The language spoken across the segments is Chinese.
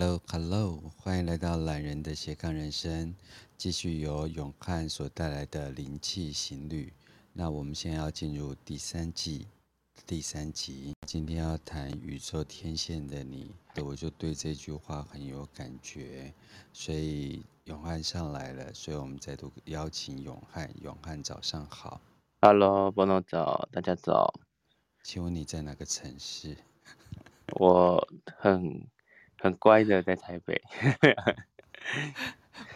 Hello，Hello，欢迎来到懒人的斜杠人生，继续由永汉所带来的灵气行旅。那我们现在要进入第三季第三集，今天要谈宇宙天线的你，我就对这句话很有感觉，所以永汉上来了，所以我们再度邀请永汉。永汉早上好，Hello，波诺早，大家早。请问你在哪个城市？我很。很乖的，在台北。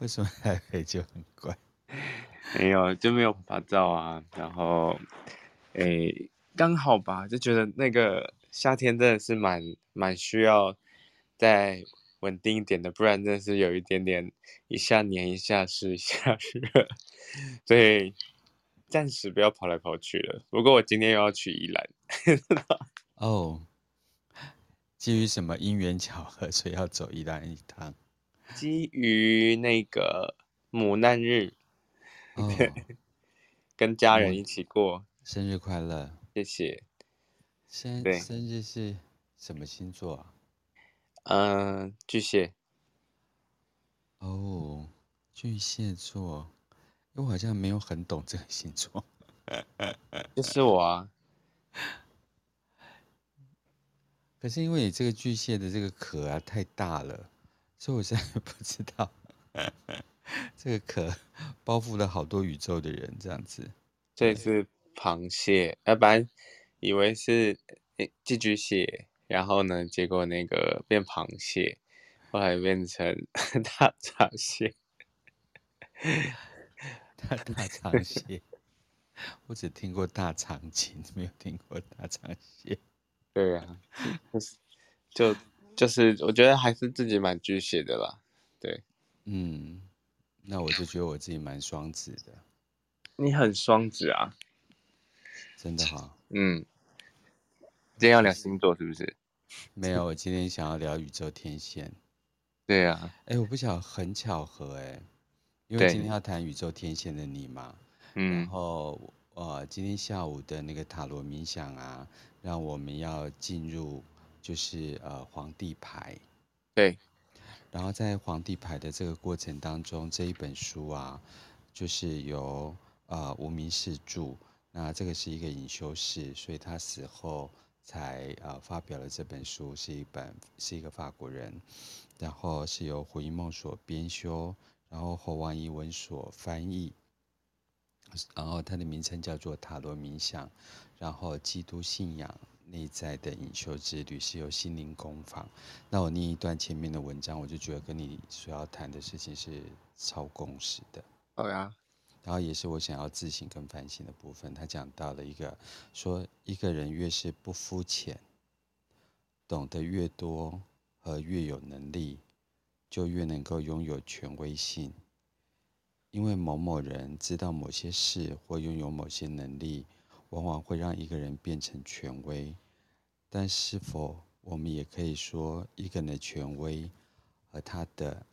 为什么台北就很乖？没有，就没有拍照啊。然后，诶、欸，刚好吧，就觉得那个夏天真的是蛮蛮需要再稳定一点的，不然真的是有一点点一下黏一下湿一下热。所以暂时不要跑来跑去了。不过我今天又要去宜兰。哦。Oh. 基于什么因缘巧合，所以要走宜兰一趟？基于那个母难日，哦、跟家人一起过。生日快乐！谢谢。生对生日是什么星座啊？嗯、呃，巨蟹。哦，巨蟹座，因为我好像没有很懂这个星座。就是我啊。可是因为你这个巨蟹的这个壳啊太大了，所以我现在 不知道 这个壳包覆了好多宇宙的人这样子。这是螃蟹，要不然以为是寄居蟹，然后呢，结果那个变螃蟹，后来变成 大闸蟹。大大长蟹，我只听过大长今，没有听过大长蟹。对呀、啊，就是就就是，我觉得还是自己蛮巨蟹的啦。对，嗯，那我就觉得我自己蛮双子的。你很双子啊？真的哈？嗯。今天要聊星座是不是？没有，我今天想要聊宇宙天线。对呀、啊。哎，我不晓得很巧合哎，因为今天要谈宇宙天线的你嘛。嗯。然后呃，今天下午的那个塔罗冥想啊。让我们要进入，就是呃皇帝牌，对，然后在皇帝牌的这个过程当中，这一本书啊，就是由呃无名氏著，那这个是一个隐修士，所以他死后才呃发表了这本书，是一本是一个法国人，然后是由胡因梦所编修，然后侯王一文所翻译，然后它的名称叫做塔罗冥想。然后，基督信仰内在的隐修之旅是由心灵工坊。那我念一段前面的文章，我就觉得跟你所要谈的事情是超共识的。好呀。然后也是我想要自省跟反省的部分。他讲到了一个，说一个人越是不肤浅，懂得越多和越有能力，就越能够拥有权威性。因为某某人知道某些事或拥有某些能力。往往会让一个人变成权威，但是否我们也可以说，一个人的权威和他的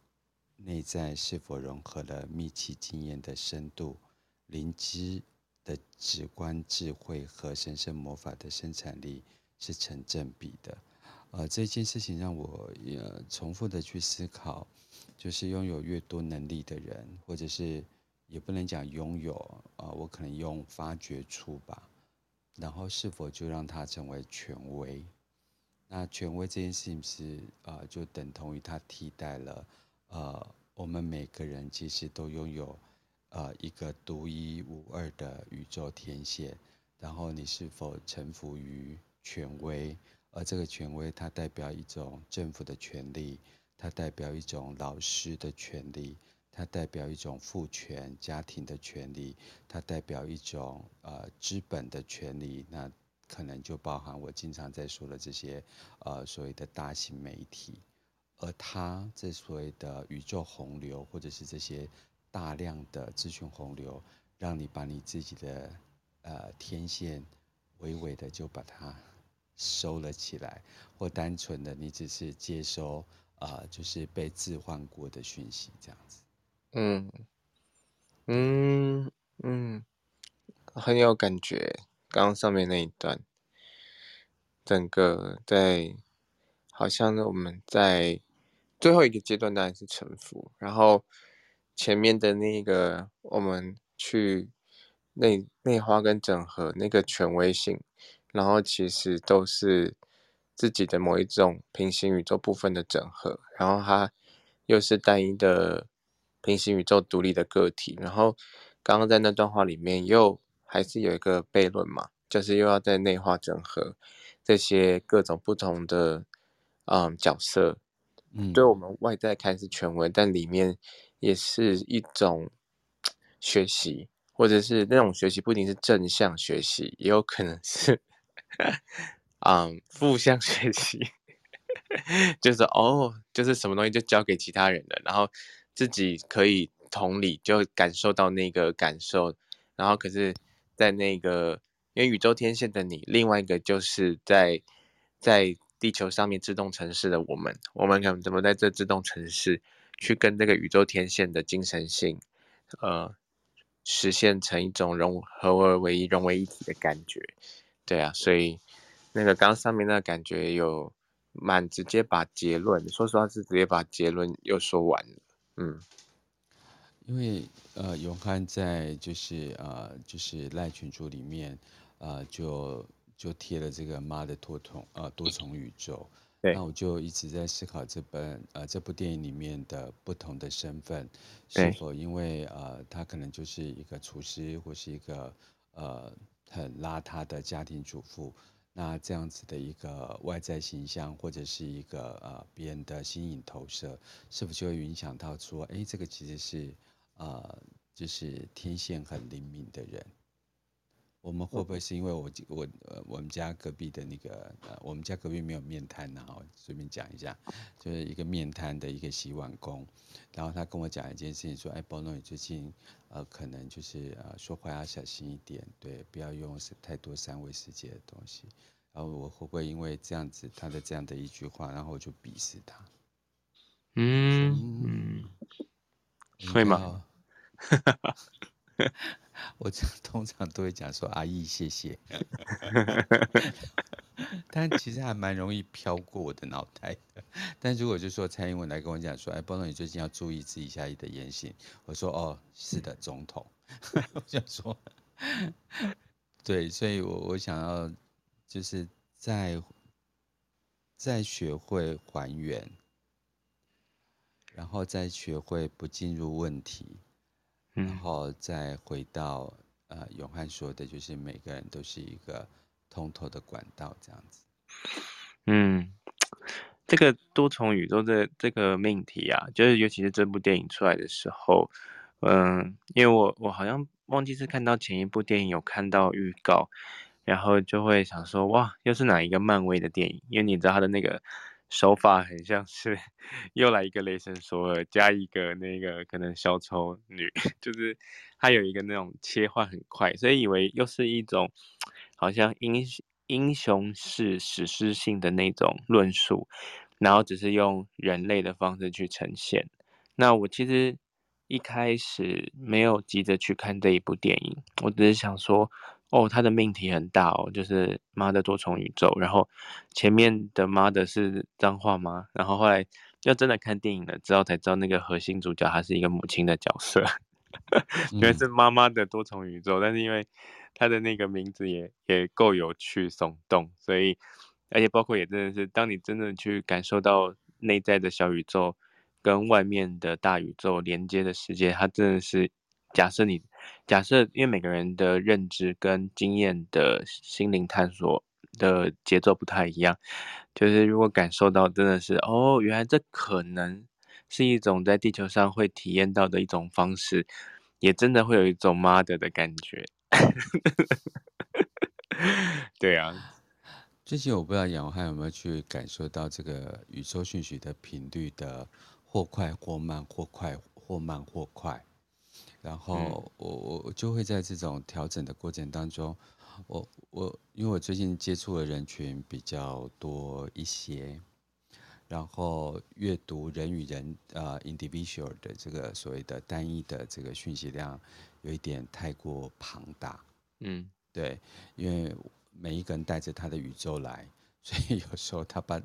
内在是否融合了密集经验的深度、灵知的直观智慧和神圣魔法的生产力是成正比的？呃，这件事情让我也重复的去思考，就是拥有越多能力的人，或者是也不能讲拥有啊、我可能用发掘出吧。然后是否就让他成为权威？那权威这件事情是呃，就等同于他替代了呃，我们每个人其实都拥有呃一个独一无二的宇宙天线。然后你是否臣服于权威？而这个权威它代表一种政府的权利，它代表一种老师的权利。它代表一种父权家庭的权利，它代表一种呃资本的权利，那可能就包含我经常在说的这些呃所谓的大型媒体，而它这所谓的宇宙洪流，或者是这些大量的资讯洪流，让你把你自己的呃天线微微的就把它收了起来，或单纯的你只是接收啊、就是被置换过的讯息这样子。嗯嗯嗯，很有感觉。刚刚上面那一段，整个在好像我们在最后一个阶段当然是臣服，然后前面的那个我们去内内化跟整合那个权威性，然后其实都是自己的某一种平行宇宙部分的整合，然后它又是单一的平行宇宙独立的个体，然后刚刚在那段话里面又还是有一个悖论嘛，就是又要在内化整合这些各种不同的嗯角色。嗯，对我们外在看是权威，但里面也是一种学习，或者是那种学习不一定是正向学习，也有可能是，嗯，负向学习，就是哦，就是什么东西就交给其他人了，然后自己可以同理，就感受到那个感受，然后可是，在那个因为宇宙天线的你，另外一个就是在在。地球上面自动城市的我们，我们可能怎么在这自动城市去跟这个宇宙天线的精神性，呃，实现成一种融合而为一、融为一体的感觉？对啊，所以那个刚上面那个感觉有蛮直接把结论，说实话是直接把结论又说完了。嗯，因为呃，永汉在就是呃，就是赖群主里面呃，就。就贴了这个妈的多重呃多重宇宙，对，那我就一直在思考这本呃这部电影里面的不同的身份，是否因为呃他可能就是一个厨师或是一个呃很邋遢的家庭主妇，那这样子的一个外在形象或者是一个呃别人的心影投射，是否就会影响到说，哎，这个其实是呃就是天线很灵敏的人。我们会不会是因为我我呃我们家隔壁的那个呃我们家隔壁没有面摊然后随便讲一下，就是一个面摊的一个洗碗工，然后他跟我讲一件事情，说哎，Bono 你最近呃可能就是呃说话要小心一点，对，不要用太多三维世界的东西。然后我会不会因为这样子他的这样的一句话，然后我就鄙视他？嗯嗯，会吗？我通常都会讲说阿姨谢谢，但其实还蛮容易飘过我的脑袋的。但如果就说蔡英文来跟我讲说，哎，波诺你最近要注意自己下的言行，我说哦，是的，总统。我想说，对，所以我我想要就是在在学会还原，然后再学会不进入问题。然后再回到呃，永汉说的，就是每个人都是一个通透的管道，这样子。嗯，这个多重宇宙的这个命题啊，就是尤其是这部电影出来的时候，嗯，因为我我好像忘记是看到前一部电影有看到预告，然后就会想说，哇，又是哪一个漫威的电影？因为你知道他的那个。手法很像是又来一个雷神索尔加一个那个可能小丑女，就是他有一个那种切换很快，所以以为又是一种好像英英雄式史诗性的那种论述，然后只是用人类的方式去呈现。那我其实一开始没有急着去看这一部电影，我只是想说。哦，他的命题很大哦，就是妈的多重宇宙。然后前面的妈的是脏话吗？然后后来要真的看电影了之后才知道，那个核心主角他是一个母亲的角色，原来是妈妈的多重宇宙。但是因为他的那个名字也也够有趣耸动，所以而且包括也真的是，当你真的去感受到内在的小宇宙跟外面的大宇宙连接的世界，它真的是。假设你假设，因为每个人的认知跟经验的心灵探索的节奏不太一样，就是如果感受到真的是哦，原来这可能是一种在地球上会体验到的一种方式，也真的会有一种妈的的感觉。对啊，最近我不知道杨汉有没有去感受到这个宇宙讯息的频率的或快或慢，或快或慢或快。然后我我就会在这种调整的过程当中，我我因为我最近接触的人群比较多一些，然后阅读人与人呃 individual 的这个所谓的单一的这个讯息量有一点太过庞大，嗯，对，因为每一个人带着他的宇宙来，所以有时候他把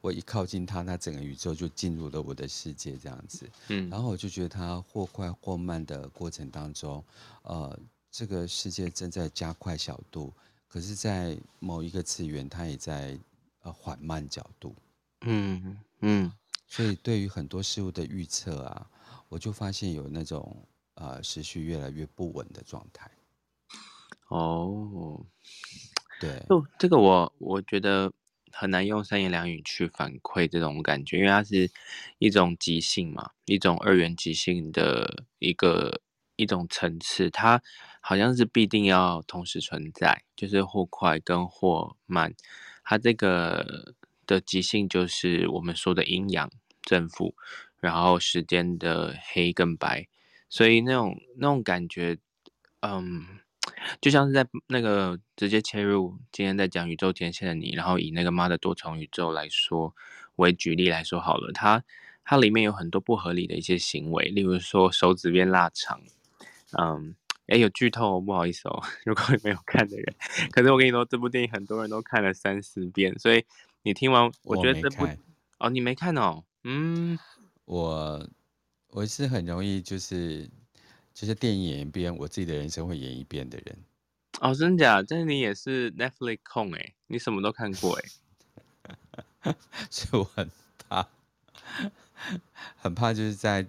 我一靠近他，他整个宇宙就进入了我的世界这样子。嗯，然后我就觉得他或快或慢的过程当中，呃，这个世界正在加快小度，可是，在某一个次元，它也在呃缓慢角度。嗯嗯，所以对于很多事物的预测啊，我就发现有那种呃时序越来越不稳的状态。哦，对，就这个我我觉得。很难用三言两语去反馈这种感觉，因为它是一种即兴嘛，一种二元即兴的一个一种层次，它好像是必定要同时存在，就是或快跟或慢，它这个的即兴就是我们说的阴阳正负，然后时间的黑跟白，所以那种那种感觉，嗯。就像是在那个直接切入，今天在讲宇宙天线的你，然后以那个妈的多重宇宙来说为举例来说好了，它它里面有很多不合理的一些行为，例如说手指变拉长，嗯，哎，有剧透，不好意思哦，如果你没有看的人，可是我跟你说，这部电影很多人都看了三四遍，所以你听完，我觉得这部哦，你没看哦，嗯，我我是很容易就是。就是电影演一遍，我自己的人生会演一遍的人。哦，真的假？但是你也是 Netflix 控哎，你什么都看过哎。所以我很怕，很怕就是在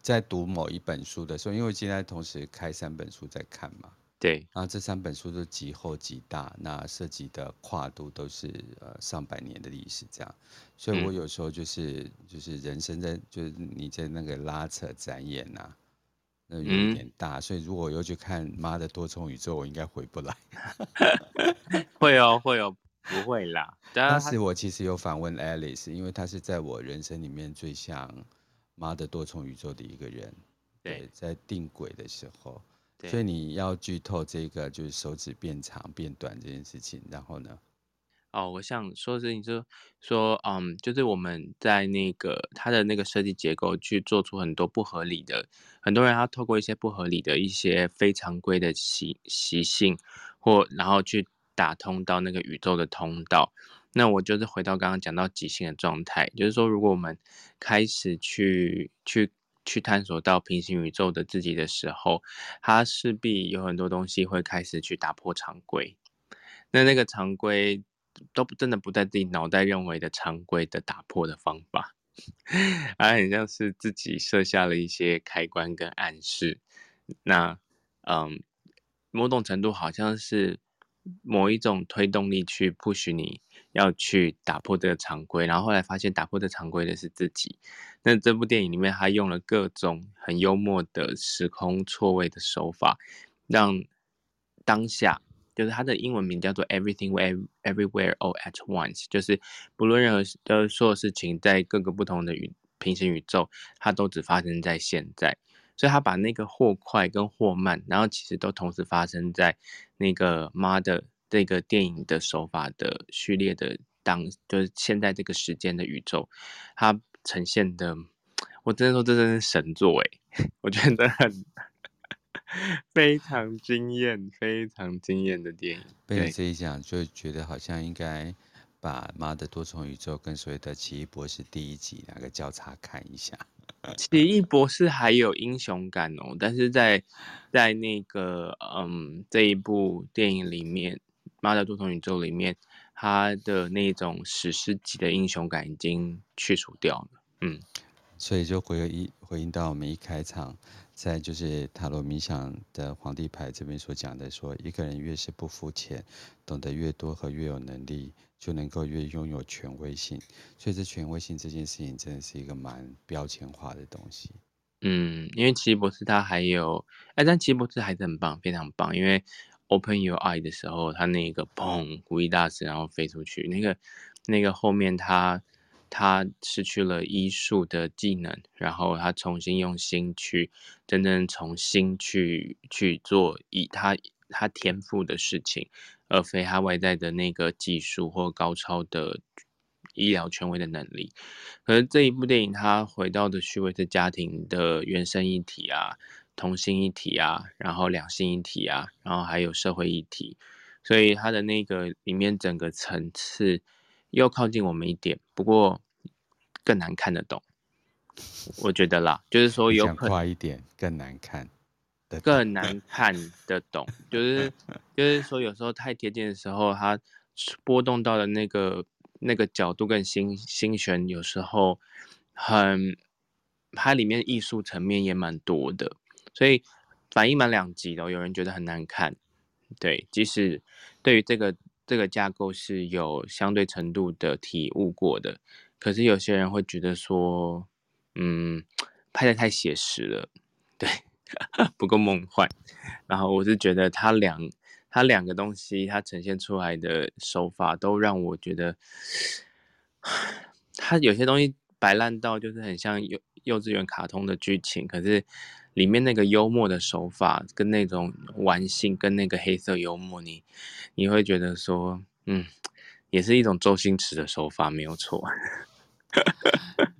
在读某一本书的时候，因为我现在同时开三本书在看嘛。对。然后这三本书都极厚极大，那涉及的跨度都是呃上百年的历史，这样。所以我有时候就是、嗯、就是人生在就是你在那个拉扯展演呐、啊。那有一点大，嗯，所以如果我又去看《妈的多重宇宙》，我应该回不来。会哦，会哦，不会啦。当时我其实有访问 Alice，因为她是在我人生里面最像《妈的多重宇宙》的一个人。对，对在定轨的时候，所以你要剧透这个就是手指变长变短这件事情，然后呢？哦，我想说的事情就说，嗯，就是我们在那个它的那个设计结构去做出很多不合理的，很多人他透过一些不合理的一些非常规的习习性，或然后去打通到那个宇宙的通道。那我就是回到刚刚讲到即兴的状态，就是说，如果我们开始去去去探索到平行宇宙的自己的时候，它势必有很多东西会开始去打破常规。那那个常规。都不真的不在自己脑袋认为的常规的打破的方法，而 很像是自己设下了一些开关跟暗示。那嗯，某种程度好像是某一种推动力去 push 你要去打破这个常规，然后后来发现打破这常规的是自己。那这部电影里面，他用了各种很幽默的时空错位的手法，让当下。就是它的英文名叫做 Everything Everywhere All at Once，就是不论任何的所有事情在各个不同的宇平行宇宙，它都只发生在现在。所以他把那个或快跟或慢，然后其实都同时发生在那个妈的这个电影的手法的序列的当，就是现在这个时间的宇宙，它呈现的，我真的说这真是神作诶，我觉得很。非常惊艳，非常惊艳的电影。被你这一讲，就觉得好像应该把《妈的多重宇宙》跟所谓的《奇异博士》第一集两个交叉看一下。奇异博士还有英雄感哦，但是在在那个嗯这一部电影里面，《妈的多重宇宙》里面，他的那种史诗级的英雄感已经去除掉了。嗯，所以就回一回应到我们一开场。在就是塔罗冥想的皇帝牌这边所讲的说，一个人越是不肤浅，懂得越多和越有能力，就能够越拥有权威性。所以这权威性这件事情真的是一个蛮标签化的东西。嗯，因为奇异博士他还有，哎，但奇异博士还是很棒，非常棒。因为 Open Your Eye 的时候，他那个砰，鼓一大师然后飞出去，那个那个后面他。他失去了医术的技能，然后他重新用心去真正从心去去做以他他天赋的事情，而非他外在的那个技术或高超的医疗权威的能力。可是这一部电影，他回到的虚伪的家庭的原生一体啊，同性一体啊，然后两性一体啊，然后还有社会一体。所以他的那个里面整个层次又靠近我们一点，不过更难看得懂。我觉得啦，就是说有可能快一点更难看，更难看得懂，就是 就是说有时候太贴近的时候，它波动到的那个那个角度跟心心弦，有时候很，它里面艺术层面也蛮多的，所以反应蛮两极的。有人觉得很难看，对，即使对于这个这个架构是有相对程度的体悟过的，可是有些人会觉得说。嗯，拍得太写实了，对，不够梦幻。然后我是觉得他两他两个东西，他呈现出来的手法都让我觉得，他有些东西摆烂到就是很像幼幼稚园卡通的剧情，可是里面那个幽默的手法跟那种玩性跟那个黑色幽默你，你你会觉得说，嗯，也是一种周星驰的手法，没有错。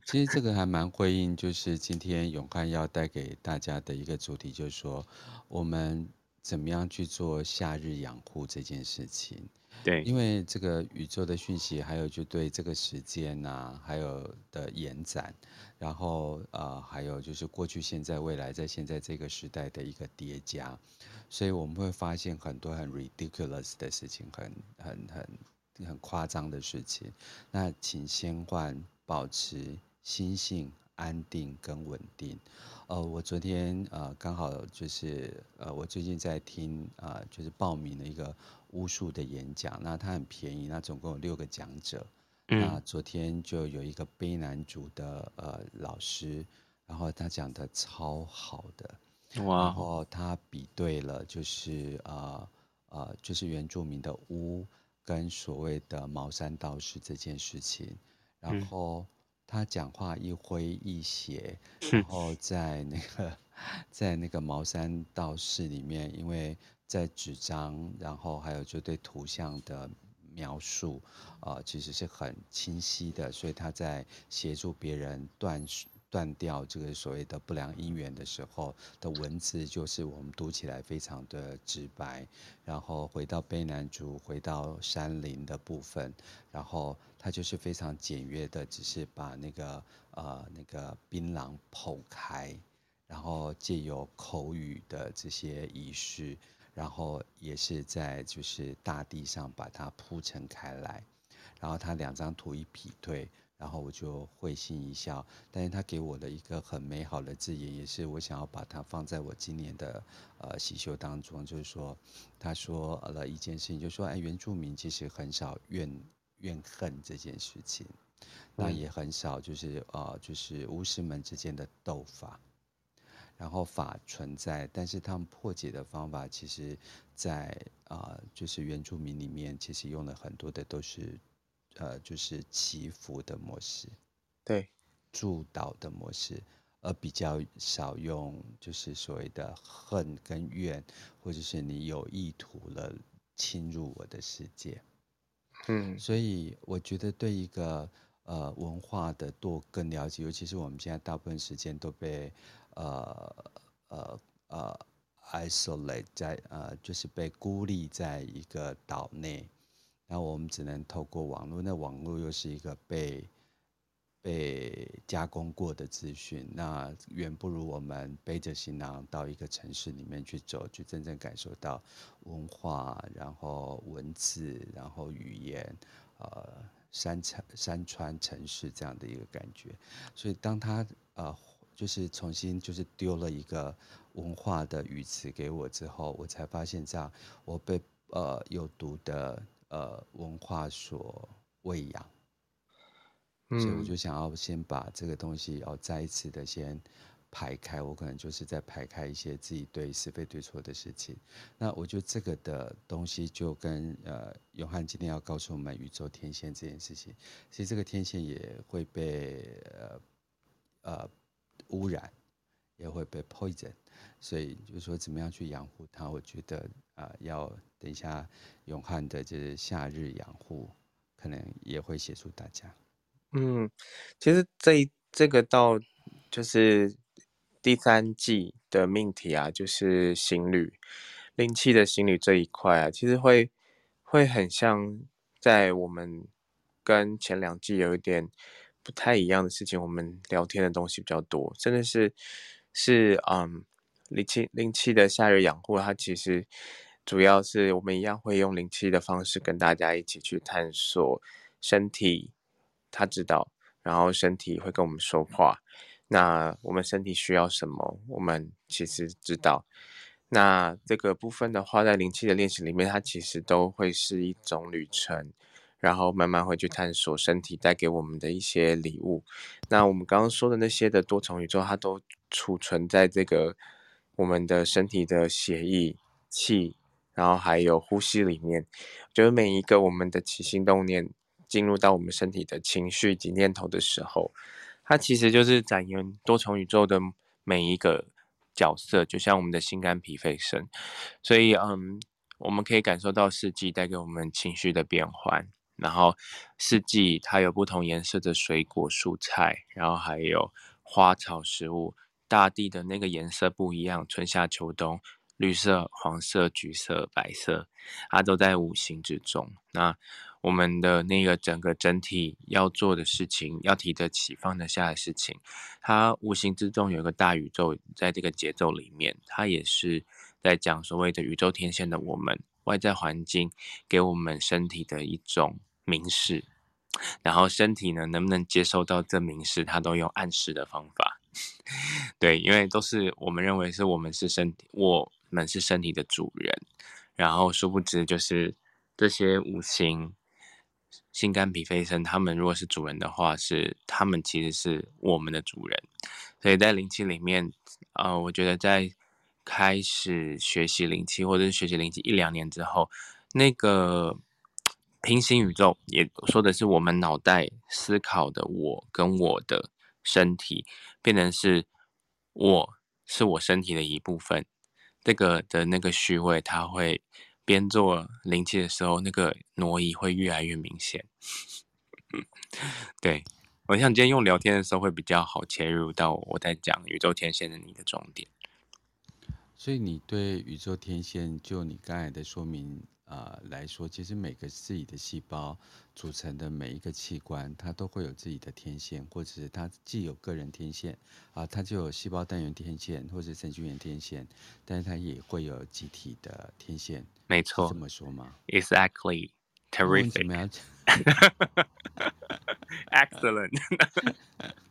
其实这个还蛮回应，就是今天永汉要带给大家的一个主题，就是说我们怎么样去做夏日养护这件事情。对，因为这个宇宙的讯息，还有就对这个时间呐、啊，还有的延展，然后呃，还有就是过去、现在、未来，在现在这个时代的一个叠加，所以我们会发现很多很 ridiculous 的事情，很很很很夸张的事情。那请先换。保持心性安定跟稳定。呃，我昨天呃刚好就是呃我最近在听啊、呃，就是报名了一个巫术的演讲，那它很便宜，那总共有六个讲者。嗯。那昨天就有一个卑南族的呃老师，然后他讲的超好的。哇。然后他比对了，就是呃呃就是原住民的巫跟所谓的茅山道士这件事情。然后他讲话一挥一写，然后在那个在那个茅山道士里面，因为在纸张，然后还有就对图像的描述，呃，其实是很清晰的，所以他在协助别人断断掉这个所谓的不良因缘的时候的文字，就是我们读起来非常的直白。然后回到卑南族，回到山林的部分，然后他就是非常简约的，只是把那个呃那个槟榔剖开，然后借由口语的这些仪式，然后也是在就是大地上把它铺陈开来，然后他两张图一比对。然后我就会心一笑，但是他给我的一个很美好的字眼，也是我想要把它放在我今年的呃喜秀当中，就是说，他说了一件事情，就是说，哎，原住民其实很少怨怨恨这件事情，那也很少就是呃就是巫师们之间的斗法，然后法存在，但是他们破解的方法，其实在啊、呃、就是原住民里面，其实用了很多的都是。呃，就是祈福的模式，对，祝祷的模式，而比较少用就是所谓的恨跟怨，或者是你有意图了侵入我的世界，嗯，所以我觉得对一个呃文化的多更了解，尤其是我们现在大部分时间都被呃呃呃 isolate 在呃就是被孤立在一个岛内。那我们只能透过网络，那网络又是一个被被加工过的资讯，那远不如我们背着行囊到一个城市里面去走，去真正感受到文化，然后文字，然后语言，呃，山城、山川、城市这样的一个感觉。所以当他呃，就是重新就是丢了一个文化的语词给我之后，我才发现这样，我被呃有毒的。呃，文化所喂养，所以我就想要先把这个东西要再一次的先排开。我可能就是在排开一些自己对是非对错的事情。那我觉得这个的东西就跟呃，永汉今天要告诉我们宇宙天线这件事情，其实这个天线也会被呃呃污染，也会被 poison。所以就是说，怎么样去养护它？我觉得啊、要等一下永汉的就是夏日养护，可能也会协助大家。嗯，其实这这个到就是第三季的命题啊，就是行旅灵气的行旅这一块啊，其实会会很像在我们跟前两季有一点不太一样的事情，我们聊天的东西比较多，真的是是嗯，灵气灵气的夏日养护，它其实主要是我们一样会用灵气的方式跟大家一起去探索身体，他知道，然后身体会跟我们说话，那我们身体需要什么，我们其实知道。那这个部分的话，在灵气的练习里面，它其实都会是一种旅程，然后慢慢会去探索身体带给我们的一些礼物。那我们刚刚说的那些的多重宇宙，它都储存在这个我们的身体的血液、气，然后还有呼吸里面。就是每一个我们的起心动念进入到我们身体的情绪及念头的时候，它其实就是展现多重宇宙的每一个。角色就像我们的心肝脾肺肾，所以嗯，我们可以感受到四季带给我们情绪的变换，然后四季它有不同颜色的水果蔬菜，然后还有花草食物，大地的那个颜色不一样，春夏秋冬，绿色、黄色、橘色、白色，它都在五行之中。那我们的那个整个整体要做的事情，要提得起放得下的事情，它无形之中有一个大宇宙在这个节奏里面，它也是在讲所谓的宇宙天线的我们外在环境给我们身体的一种明示，然后身体呢能不能接受到这明示，它都用暗示的方法，对，因为都是我们认为是我们是身体，我们是身体的主人，然后殊不知就是这些五行。心肝脾肺肾，他们如果是主人的话，是他们其实是我们的主人。所以在灵气里面，呃，我觉得在开始学习灵气或者是学习灵气一两年之后，那个平行宇宙也说的是我们脑袋思考的我跟我的身体，变成是我是我身体的一部分，这个的那个序位，它会。边做灵气的时候，那个挪移会越来越明显。对，我想今天用聊天的时候会比较好切入到我在讲宇宙天线的你的重点。所以你对宇宙天线，就你刚才的说明。啊、呃，来说，其实每个自己的细胞组成的每一个器官，它都会有自己的天线，或者是它既有个人天线啊、呃，它就有细胞单元天线，或者神经元天线，但是它也会有集体的天线。没错，这么说吗？Exactly, terrific. Excellent.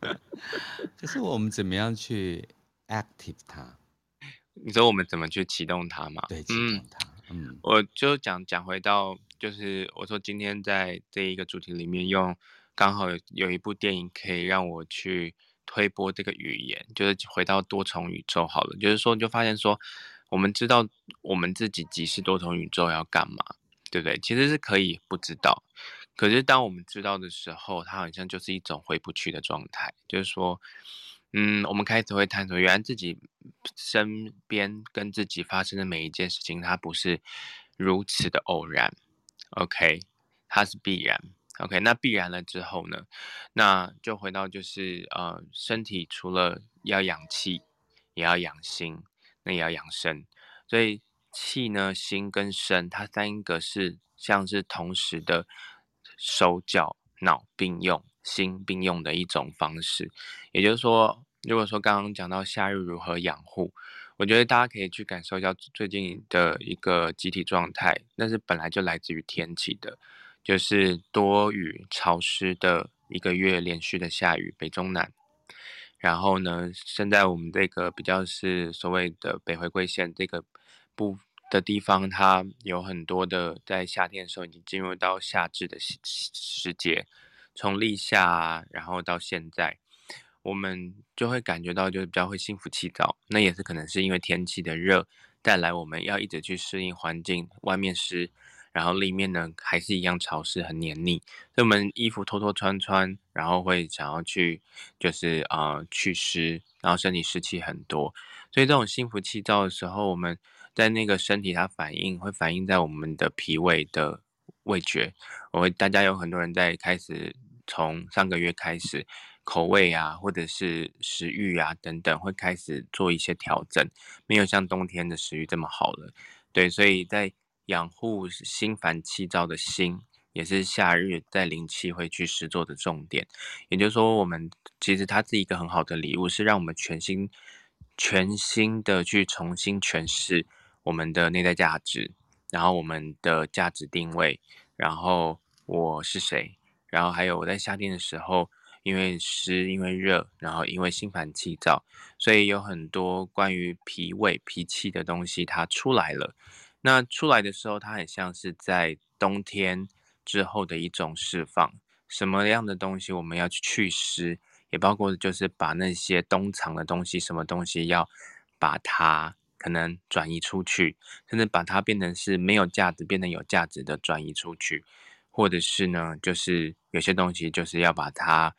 可是我们怎么样去 active 它？你说我们怎么去启动它吗？对，启动它。嗯我就讲讲回到，就是我说今天在这一个主题里面用，刚好有一部电影可以让我去推播这个语言，就是回到多重宇宙好了。就是说，你就发现说，我们知道我们自己即是多重宇宙要干嘛，对不对？其实是可以不知道，可是当我们知道的时候，它好像就是一种回不去的状态，就是说。嗯，我们开始会探索，原来自己身边跟自己发生的每一件事情，它不是如此的偶然，OK，它是必然，OK，那必然了之后呢，那就回到就是呃，身体除了要养气，也要养心，那也要养身，所以气呢、心跟身，它三个是像是同时的手脚脑并用。心并用的一种方式，也就是说，如果说刚刚讲到夏日如何养护，我觉得大家可以去感受一下最近的一个集体状态，那是本来就来自于天气的，就是多雨潮湿的一个月连续的下雨，北中南。然后呢，现在我们这个比较是所谓的北回归线这个部的地方，它有很多的在夏天的时候已经进入到夏至的时时节。从立夏啊，然后到现在，我们就会感觉到就是比较会心浮气躁。那也是可能是因为天气的热带来，我们要一直去适应环境，外面湿，然后里面呢还是一样潮湿很黏腻，所以我们衣服脱脱穿穿，然后会想要去就是啊、呃、去湿，然后身体湿气很多。所以这种心浮气躁的时候，我们在那个身体它反应会反映在我们的脾胃的味觉。我会大家有很多人在开始。从上个月开始，口味啊，或者是食欲啊等等，会开始做一些调整，没有像冬天的食欲这么好了。对，所以在养护心烦气躁的心，也是夏日在灵气会去实做的重点。也就是说，我们其实它是一个很好的礼物，是让我们全新、全新的去重新诠释我们的内在价值，然后我们的价值定位，然后我是谁，然后还有我在夏天的时候。因为湿，因为热，然后因为心烦气躁，所以有很多关于脾胃、脾气的东西它出来了。那出来的时候，它很像是在冬天之后的一种释放。什么样的东西我们要去祛湿，也包括就是把那些冬藏的东西，什么东西要把它可能转移出去，甚至把它变成是没有价值，变成有价值的转移出去，或者是呢，就是有些东西就是要把它。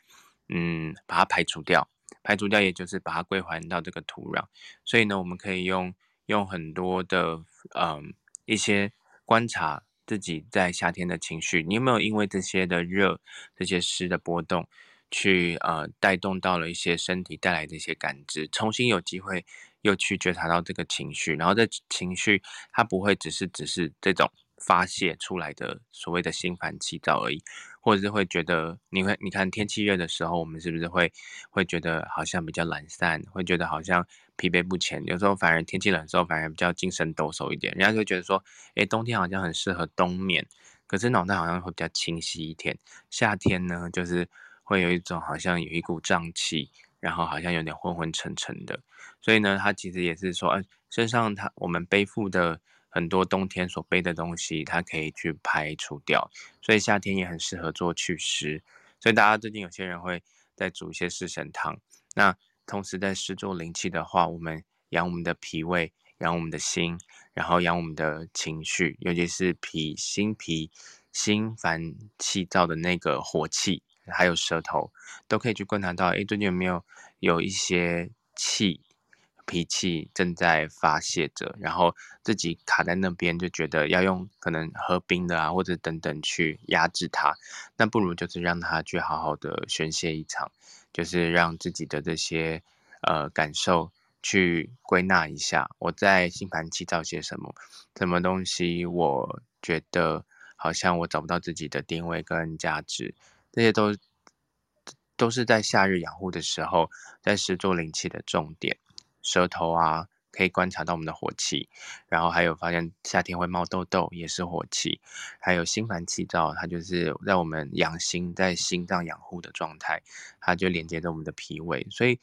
嗯，把它排除掉，排除掉，也就是把它归还到这个土壤。所以呢，我们可以用用很多的嗯一些观察自己在夏天的情绪，你有没有因为这些的热、这些湿的波动，去呃带动到了一些身体带来的一些感知，重新有机会又去觉察到这个情绪，然后这情绪它不会只是只是这种发泄出来的所谓的心烦气躁而已。或者是会觉得，你会你看天气热的时候，我们是不是会会觉得好像比较懒散，会觉得好像疲惫不前？有时候反而天气冷的时候，反而比较精神抖擞一点。人家就会觉得说，诶，冬天好像很适合冬眠，可是脑袋好像会比较清晰一点。夏天呢，就是会有一种好像有一股胀气，然后好像有点昏昏沉沉的。所以呢，他其实也是说，哎，身上他我们背负的。很多冬天所背的东西，它可以去排除掉，所以夏天也很适合做祛湿。所以大家最近有些人会在煮一些四神汤。那同时在施作灵气的话，我们养我们的脾胃，养我们的心，然后养我们的情绪，尤其是脾、心脾、心烦气躁的那个火气，还有舌头，都可以去观察到，哎，最近有没有有一些气。脾气正在发泄着，然后自己卡在那边，就觉得要用可能喝冰的啊，或者等等去压制它，那不如就是让他去好好的宣泄一场，就是让自己的这些呃感受去归纳一下，我在心烦气躁些什么，什么东西我觉得好像我找不到自己的定位跟价值，这些都都是在夏日养护的时候，在施作灵气的重点。舌头啊，可以观察到我们的火气，然后还有发现夏天会冒痘痘，也是火气，还有心烦气躁，它就是在我们养心，在心脏养护的状态，它就连接着我们的脾胃，所以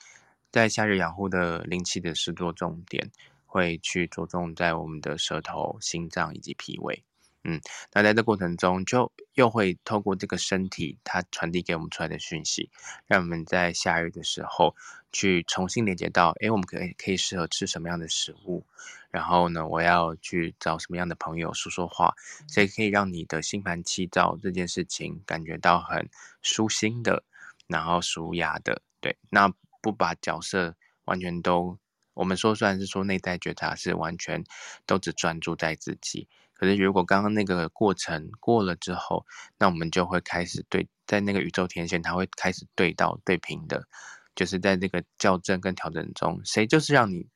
在夏日养护的灵气的施作重点，会去着重在我们的舌头、心脏以及脾胃。嗯，那在这过程中，就又会透过这个身体，它传递给我们出来的讯息，让我们在夏日的时候去重新连接到，诶，我们可以可以适合吃什么样的食物，然后呢，我要去找什么样的朋友说说话，所以可以让你的心烦气躁这件事情感觉到很舒心的，然后舒压的，对，那不把角色完全都，我们说虽然是说内在觉察是完全都只专注在自己。可是，如果刚刚那个过程过了之后，那我们就会开始对，在那个宇宙天线，它会开始对到对平的，就是在这个校正跟调整中，谁就是让你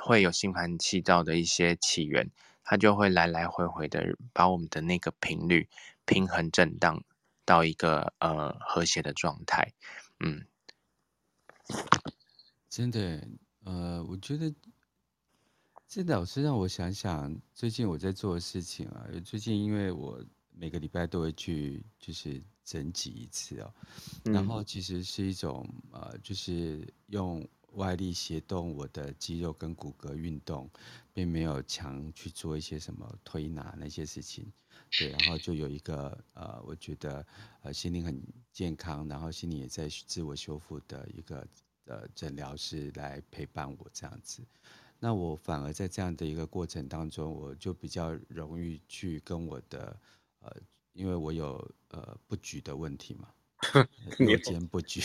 会有心烦气躁的一些起源，它就会来来回回的把我们的那个频率平衡震荡到一个呃和谐的状态。嗯，真的，呃，我觉得。这老师让我想想最近我在做的事情啊。最近因为我每个礼拜都会去，就是整脊一次哦。然后其实是一种呃，就是用外力协动我的肌肉跟骨骼运动，并没有强去做一些什么推拿那些事情。对，然后就有一个呃，我觉得呃心灵很健康，然后心灵也在自我修复的一个呃诊疗师来陪伴我这样子。那我反而在这样的一个过程当中，我就比较容易去跟我的呃，因为我有呃不举的问题嘛，有肩不举，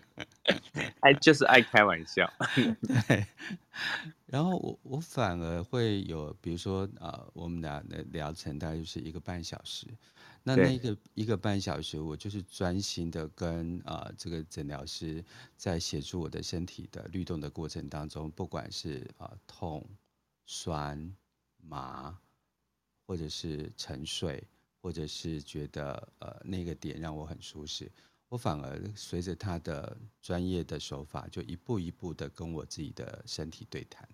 爱就是爱开玩笑，对。然后我我反而会有，比如说啊、呃，我们俩的疗程大概就是一个半小时。那那个一个半小时，我就是专心的跟啊、呃、这个诊疗师在协助我的身体的律动的过程当中，不管是啊、呃、痛、酸、麻、或者是沉睡，或者是觉得呃那个点让我很舒适，我反而随着他的专业的手法，就一步一步的跟我自己的身体对谈。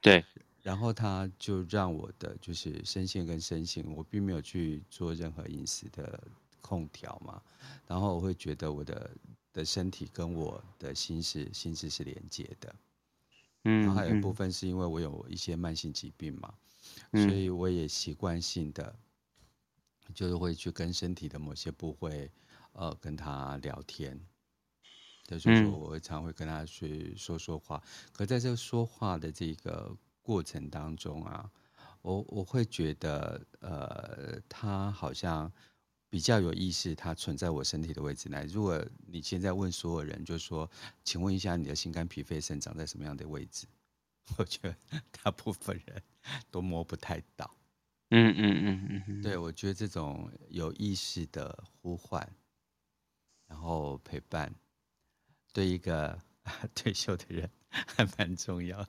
对，然后他就让我的就是身线跟身形，我并没有去做任何饮食的控调嘛，然后我会觉得我的的身体跟我的心是心智是连接的，嗯，然后还有一部分是因为我有一些慢性疾病嘛，嗯，所以我也习惯性的就是会去跟身体的某些部位呃跟他聊天。就是说，我会常会跟他去说说话，可在这个说话的这个过程当中啊，我我会觉得，呃，他好像比较有意识，他存在我身体的位置来。如果你现在问所有人，就说，请问一下，你的心肝脾肺肾长在什么样的位置？我觉得大部分人都摸不太到。嗯嗯嗯嗯，对，我觉得这种有意识的呼唤，然后陪伴。对一个 退休的人 还蛮重要，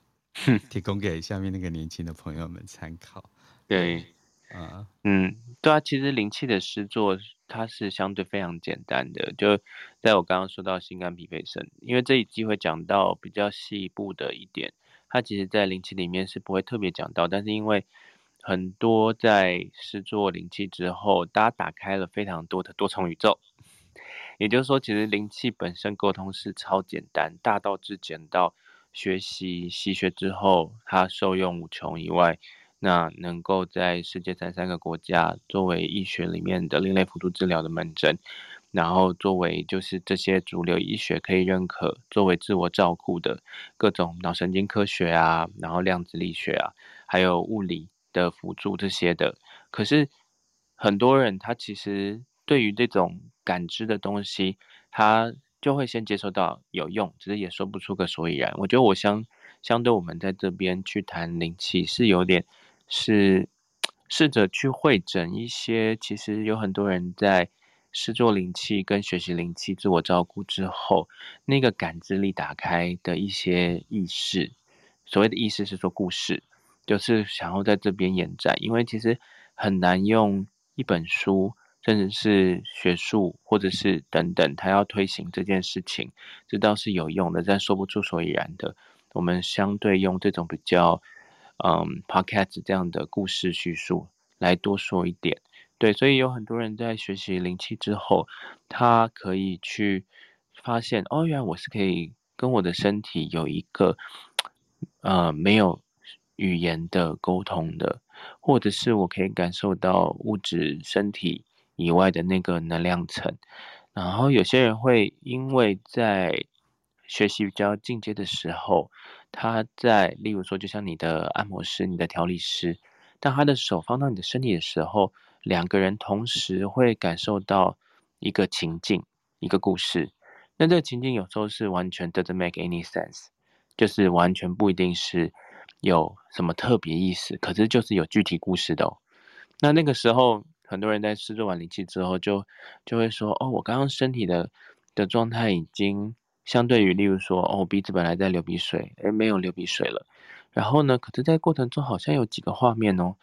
提供给下面那个年轻的朋友们参考。对，啊，嗯，对啊，其实灵气的诗作它是相对非常简单的。就在我刚刚说到心肝脾肺肾，因为这一集会讲到比较细一步的一点，它其实在灵气里面是不会特别讲到，但是因为很多在施作灵气之后，大家打开了非常多的多重宇宙。也就是说，其实灵气本身沟通是超简单，大道至简到学习吸学之后，它受用无穷以外，那能够在世界三三个国家作为医学里面的另类辅助治疗的门诊，然后作为就是这些主流医学可以认可作为自我照顾的各种脑神经科学啊，然后量子力学啊，还有物理的辅助这些的，可是很多人他其实对于这种。感知的东西，他就会先接受到有用，只是也说不出个所以然。我觉得我相相对我们在这边去谈灵气，是有点是试着去会诊一些，其实有很多人在试做灵气跟学习灵气自我照顾之后，那个感知力打开的一些意识。所谓的意识是说故事，就是想要在这边延展，因为其实很难用一本书。甚至是学术，或者是等等，他要推行这件事情，这倒是有用的，但说不出所以然的。我们相对用这种比较，嗯，podcast 这样的故事叙述来多说一点。对，所以有很多人在学习灵气之后，他可以去发现，哦，原来我是可以跟我的身体有一个，呃，没有语言的沟通的，或者是我可以感受到物质身体。以外的那个能量层，然后有些人会因为在学习比较进阶的时候，他在例如说，就像你的按摩师、你的调理师，当他的手放到你的身体的时候，两个人同时会感受到一个情境、一个故事。那这个情境有时候是完全 doesn't make any sense，就是完全不一定是有什么特别意思，可是就是有具体故事的哦。那那个时候。很多人在施作完灵气之后就，就就会说：“哦，我刚刚身体的的状态已经相对于，例如说，哦，鼻子本来在流鼻水，诶，没有流鼻水了。然后呢，可是，在过程中好像有几个画面哦。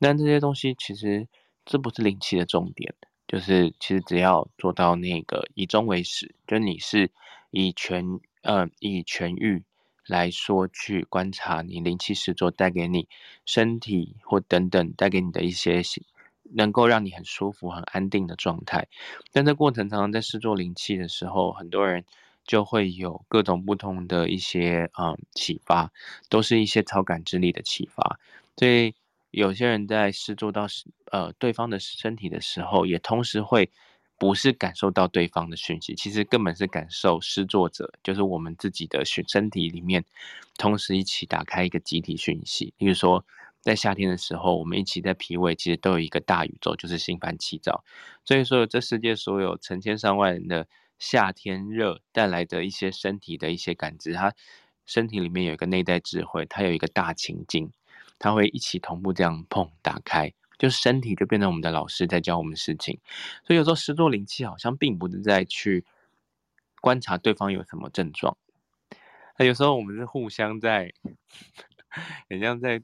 但这些东西其实这不是灵气的重点，就是其实只要做到那个以终为始，就你是以全呃以痊愈来说去观察你灵气施作带给你身体或等等带给你的一些。”能够让你很舒服、很安定的状态，但这过程常常在施作灵气的时候，很多人就会有各种不同的一些、嗯、启发，都是一些超感知力的启发。所以有些人在施做到呃对方的身体的时候，也同时会不是感受到对方的讯息，其实根本是感受施作者，就是我们自己的身体里面，同时一起打开一个集体讯息，比如说。在夏天的时候，我们一起在脾胃，其实都有一个大宇宙，就是心烦气躁。所以说，这世界所有成千上万人的夏天热带来的一些身体的一些感知，它身体里面有一个内在智慧，它有一个大情境，它会一起同步这样碰打开，就身体就变成我们的老师在教我们事情。所以有时候施作灵气好像并不是在去观察对方有什么症状，那有时候我们是互相在，很像在。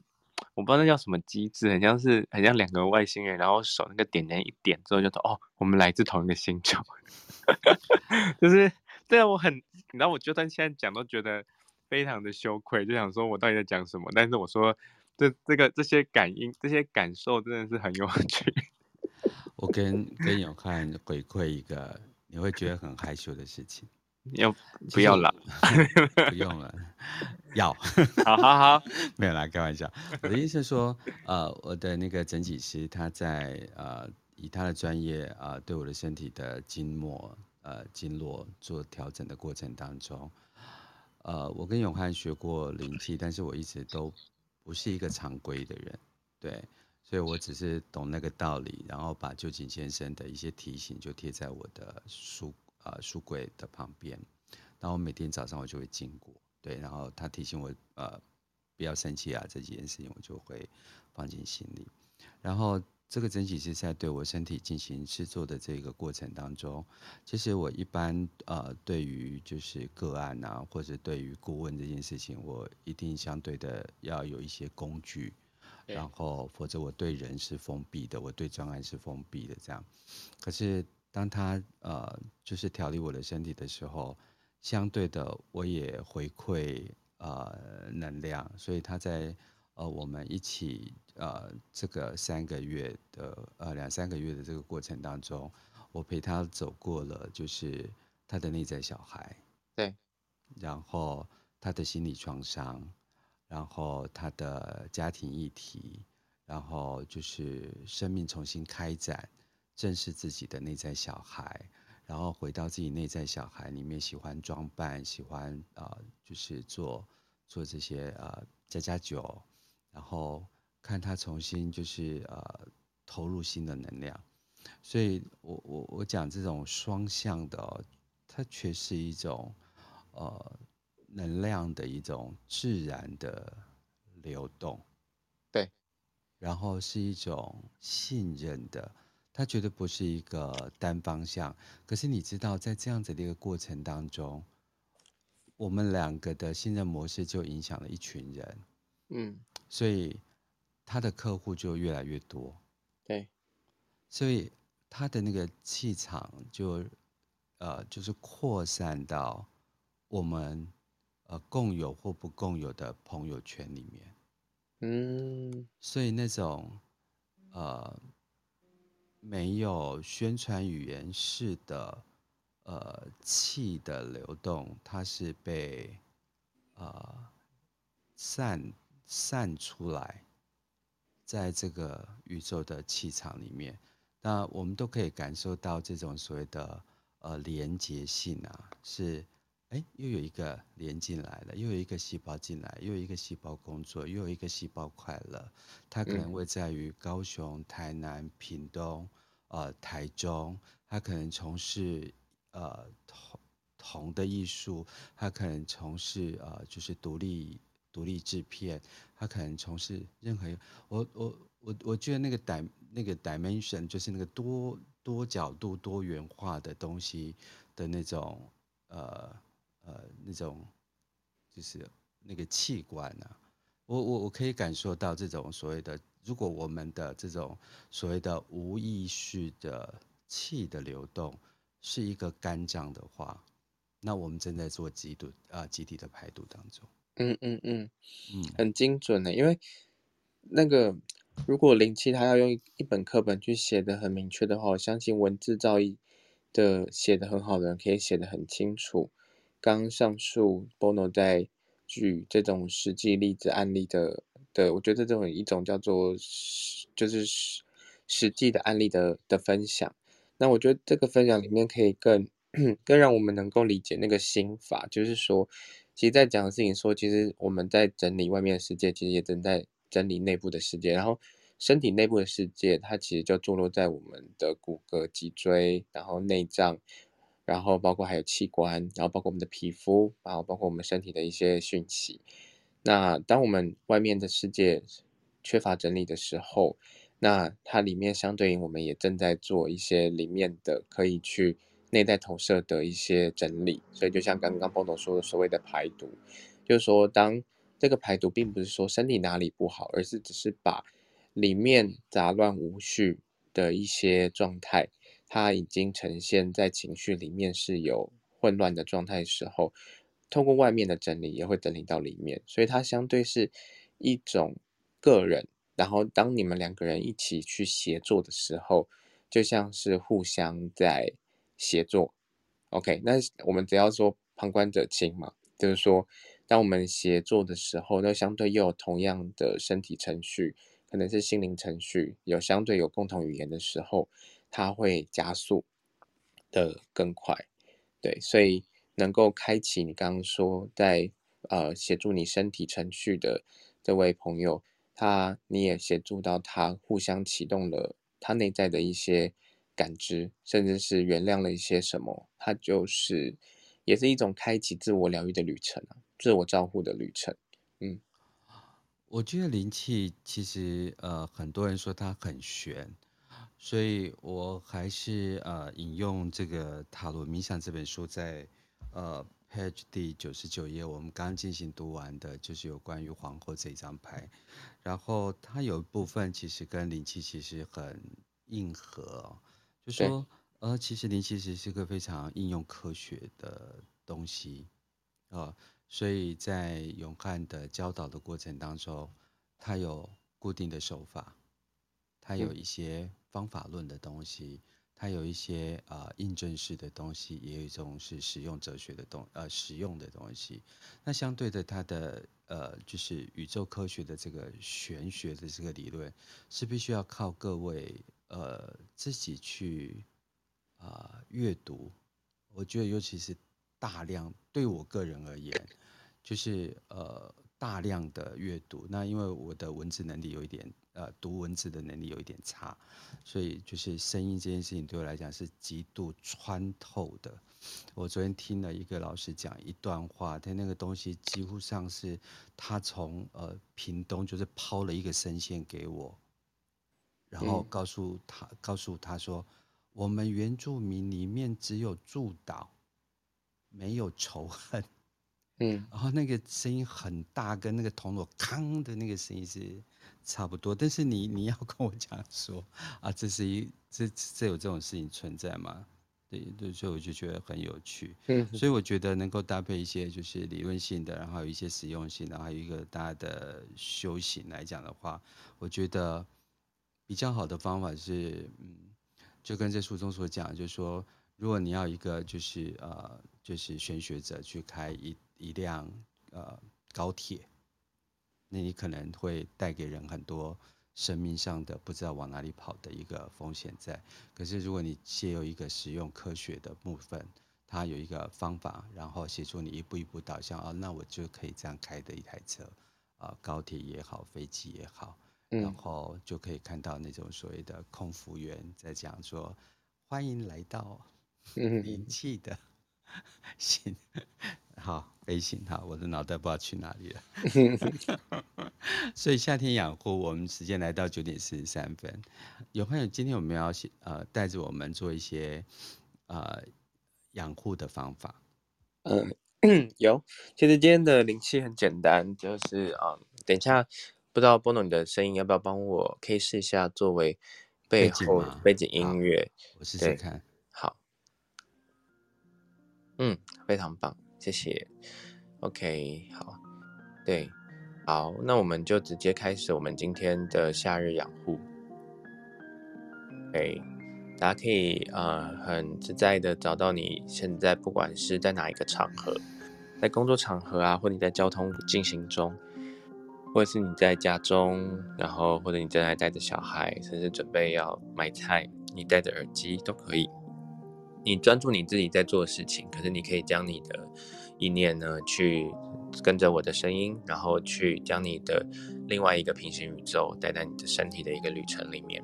我不知道那叫什么机制，很像是很像两个外星人，然后手那个点点一点之后就说哦，我们来自同一个星球，就是对啊，我很，然后我就算现在讲都觉得非常的羞愧，就想说我到底在讲什么？但是我说这这个这些感应这些感受真的是很有趣。我跟跟永汉回馈一个你会觉得很害羞的事情。要不要了？不用了，要。好好好，没有啦，开玩笑。我的意思是说，呃，我的那个整体师他在呃以他的专业啊、呃，对我的身体的经络呃经络做调整的过程当中，呃，我跟永汉学过灵气，但是我一直都不是一个常规的人，对，所以我只是懂那个道理，然后把旧井先生的一些提醒就贴在我的书。呃，书柜的旁边，然后每天早上我就会经过，对，然后他提醒我，呃，不要生气啊，这几件事情我就会放进心里。然后这个整体是在对我身体进行制作的这个过程当中，其实我一般呃，对于就是个案啊，或者对于顾问这件事情，我一定相对的要有一些工具，然后否则我对人是封闭的，我对专案是封闭的这样。可是。当他呃就是调理我的身体的时候，相对的我也回馈呃能量，所以他在呃我们一起呃这个三个月的呃两三个月的这个过程当中，我陪他走过了就是他的内在小孩，对，然后他的心理创伤，然后他的家庭议题，然后就是生命重新开展。正视自己的内在小孩，然后回到自己内在小孩里面，喜欢装扮，喜欢啊、呃，就是做做这些呃家家酒，然后看他重新就是呃投入新的能量。所以我我我讲这种双向的、哦，它却是一种呃能量的一种自然的流动，对，然后是一种信任的。它绝对不是一个单方向，可是你知道，在这样子的一个过程当中，我们两个的信任模式就影响了一群人，嗯，所以他的客户就越来越多，对，所以他的那个气场就呃就是扩散到我们呃共有或不共有的朋友圈里面，嗯，所以那种呃。没有宣传语言式的，呃，气的流动，它是被，呃，散散出来，在这个宇宙的气场里面，那我们都可以感受到这种所谓的呃连结性啊，是，哎，又有一个连进来了，又有一个细胞进来，又有一个细胞工作，又有一个细胞快乐，它可能会在于高雄、台南、屏东。呃，台中，他可能从事呃同同的艺术，他可能从事呃就是独立独立制片，他可能从事任何我我我我觉得那个 dim 那个 dimension 就是那个多多角度多元化的东西的那种呃呃那种就是那个器官啊，我我我可以感受到这种所谓的。如果我们的这种所谓的无意识的气的流动是一个肝脏的话，那我们正在做集体啊集体的排毒当中。嗯嗯嗯嗯，很精准的，因为那个如果零七他要用一本课本去写的很明确的话，我相信文字造诣的写的很好的人可以写的很清楚。刚上述 Bono 在举这种实际例子案例的。的，我觉得这种一种叫做就是实实际的案例的的分享，那我觉得这个分享里面可以更 更让我们能够理解那个心法，就是说，其实，在讲的事情说，其实我们在整理外面的世界，其实也正在整理内部的世界，然后身体内部的世界，它其实就坐落在我们的骨骼、脊椎，然后内脏，然后包括还有器官，然后包括我们的皮肤，然后包括我们身体的一些讯息。那当我们外面的世界缺乏整理的时候，那它里面相对应，我们也正在做一些里面的可以去内在投射的一些整理。所以就像刚刚波总说的所谓的排毒，就是说当这个排毒并不是说身体哪里不好，而是只是把里面杂乱无序的一些状态，它已经呈现在情绪里面是有混乱的状态的时候，透过外面的整理也会整理到里面，所以它相对是一种个人。然后当你们两个人一起去协作的时候，就像是互相在协作。OK，那我们只要说旁观者清嘛，就是说，当我们协作的时候，那相对又有同样的身体程序，可能是心灵程序，有相对有共同语言的时候，它会加速的更快。对，所以能够开启你刚刚说在呃协助你身体程序的这位朋友，他你也协助到他，互相启动了他内在的一些。感知，甚至是原谅了一些什么，它就是也是一种开启自我疗愈的旅程啊，自我照护的旅程。嗯，我觉得灵气其实呃，很多人说它很玄，所以我还是呃引用这个《塔罗冥想》这本书在呃 page 第九十九页，我们刚进行读完的，就是有关于皇后这张牌，然后它有一部分其实跟灵气其实很硬核。就说，呃，其实灵气其实是个非常应用科学的东西，啊、呃，所以在永汉的教导的过程当中，它有固定的手法，它有一些方法论的东西，它有一些啊、呃、印证式的东西，也有一种是实用哲学的东呃实用的东西。那相对的，它的呃就是宇宙科学的这个玄学的这个理论，是必须要靠各位。呃，自己去啊阅读，我觉得尤其是大量对我个人而言，就是呃大量的阅读。那因为我的文字能力有一点，呃读文字的能力有一点差，所以就是声音这件事情对我来讲是极度穿透的。我昨天听了一个老师讲一段话，他那个东西几乎上是他从呃屏东就是抛了一个声线给我。然后告诉他，嗯、告诉他说，我们原住民里面只有祝祷，没有仇恨。嗯，然后那个声音很大，跟那个铜锣康的那个声音是差不多。但是你你要跟我讲说啊，这是一这这有这种事情存在吗？对对，所以我就觉得很有趣。嗯，所以我觉得能够搭配一些就是理论性的，然后有一些实用性的，然后还有一个大家的修行来讲的话，我觉得。比较好的方法是，嗯，就跟这书中所讲，就是说，如果你要一个就是呃，就是玄学者去开一一辆呃高铁，那你可能会带给人很多生命上的不知道往哪里跑的一个风险在。可是如果你借由一个实用科学的部分，它有一个方法，然后协助你一步一步导向，哦，那我就可以这样开的一台车，啊、高铁也好，飞机也好。然后就可以看到那种所谓的空服员在讲说：“欢迎来到灵气的行，好飞行哈，我的脑袋不知道去哪里了。”所以夏天养护，我们时间来到九点四十三分。有朋友今天我们要呃带着我们做一些呃养护的方法。嗯，有。其实今天的灵气很简单，就是啊、嗯，等一下。不知道波诺你的声音要不要帮我？可以试一下作为背后背景音乐。我试试看。好，嗯，非常棒，谢谢。OK，好，对，好，那我们就直接开始我们今天的夏日养护。OK，大家可以呃很自在的找到你现在不管是在哪一个场合，在工作场合啊，或你在交通进行中。或者是你在家中，然后或者你正在带着小孩，甚至准备要买菜，你戴着耳机都可以。你专注你自己在做的事情，可是你可以将你的意念呢，去跟着我的声音，然后去将你的另外一个平行宇宙带在你的身体的一个旅程里面。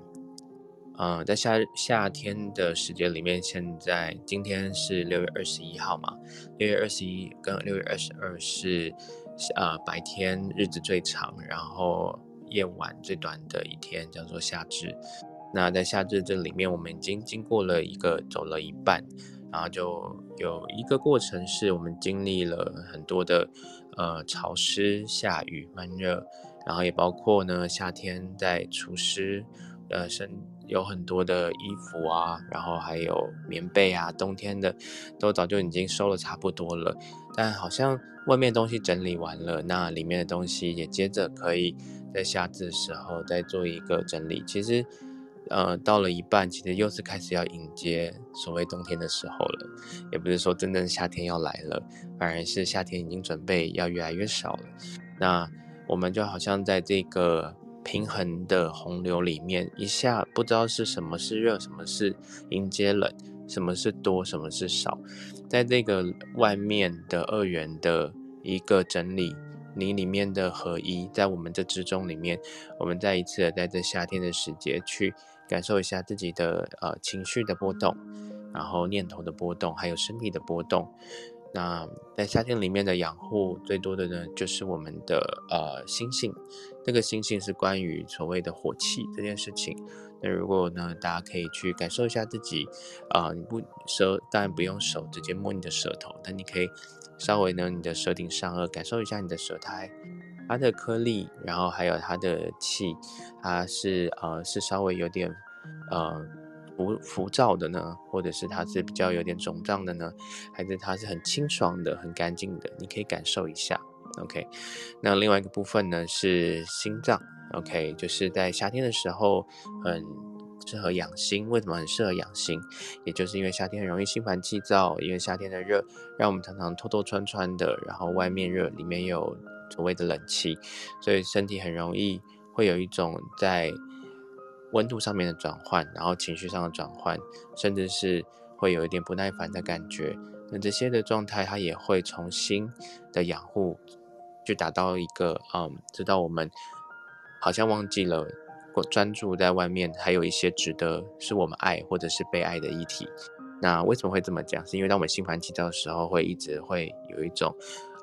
嗯、在夏夏天的时间里面，现在今天是六月二十一号嘛，六月二十一跟六月二十二是。呃，白天日子最长，然后夜晚最短的一天叫做夏至。那在夏至这里面，我们已经经过了一个走了一半，然后就有一个过程是我们经历了很多的呃潮湿、下雨、闷热，然后也包括呢夏天在除湿，呃身有很多的衣服啊，然后还有棉被啊，冬天的都早就已经收了差不多了，但好像外面东西整理完了，那里面的东西也接着可以在夏至的时候再做一个整理。其实。呃，到了一半，其实又是开始要迎接所谓冬天的时候了，也不是说真正夏天要来了，反而是夏天已经准备要越来越少了。那我们就好像在这个平衡的洪流里面，一下不知道是什么是热，什么是迎接冷，什么是多，什么是少，在这个外面的二元的一个整理。你里面的合一，在我们这之中里面，我们再一次的在这夏天的时节去感受一下自己的呃情绪的波动，然后念头的波动，还有身体的波动。那在夏天里面的养护最多的呢，就是我们的呃心性。这个星星是关于所谓的火气这件事情。那如果呢，大家可以去感受一下自己啊、你不舌当然不用手直接摸你的舌头，但你可以。稍微呢，你的舌顶上颚感受一下你的舌苔，它的颗粒，然后还有它的气，它是呃是稍微有点呃浮浮躁的呢，或者是它是比较有点肿胀的呢，还是它是很清爽的、很干净的？你可以感受一下。OK，那另外一个部分呢是心脏。OK，就是在夏天的时候很。适合养心，为什么很适合养心？也就是因为夏天很容易心烦气躁，因为夏天的热让我们常常透透穿穿的，然后外面热，里面有所谓的冷气，所以身体很容易会有一种在温度上面的转换，然后情绪上的转换，甚至是会有一点不耐烦的感觉。那这些的状态，它也会从心的养护就达到一个，嗯，知道我们好像忘记了。专注在外面，还有一些值得是我们爱或者是被爱的议题。那为什么会这么讲？是因为当我们心烦气躁的时候，会一直会有一种，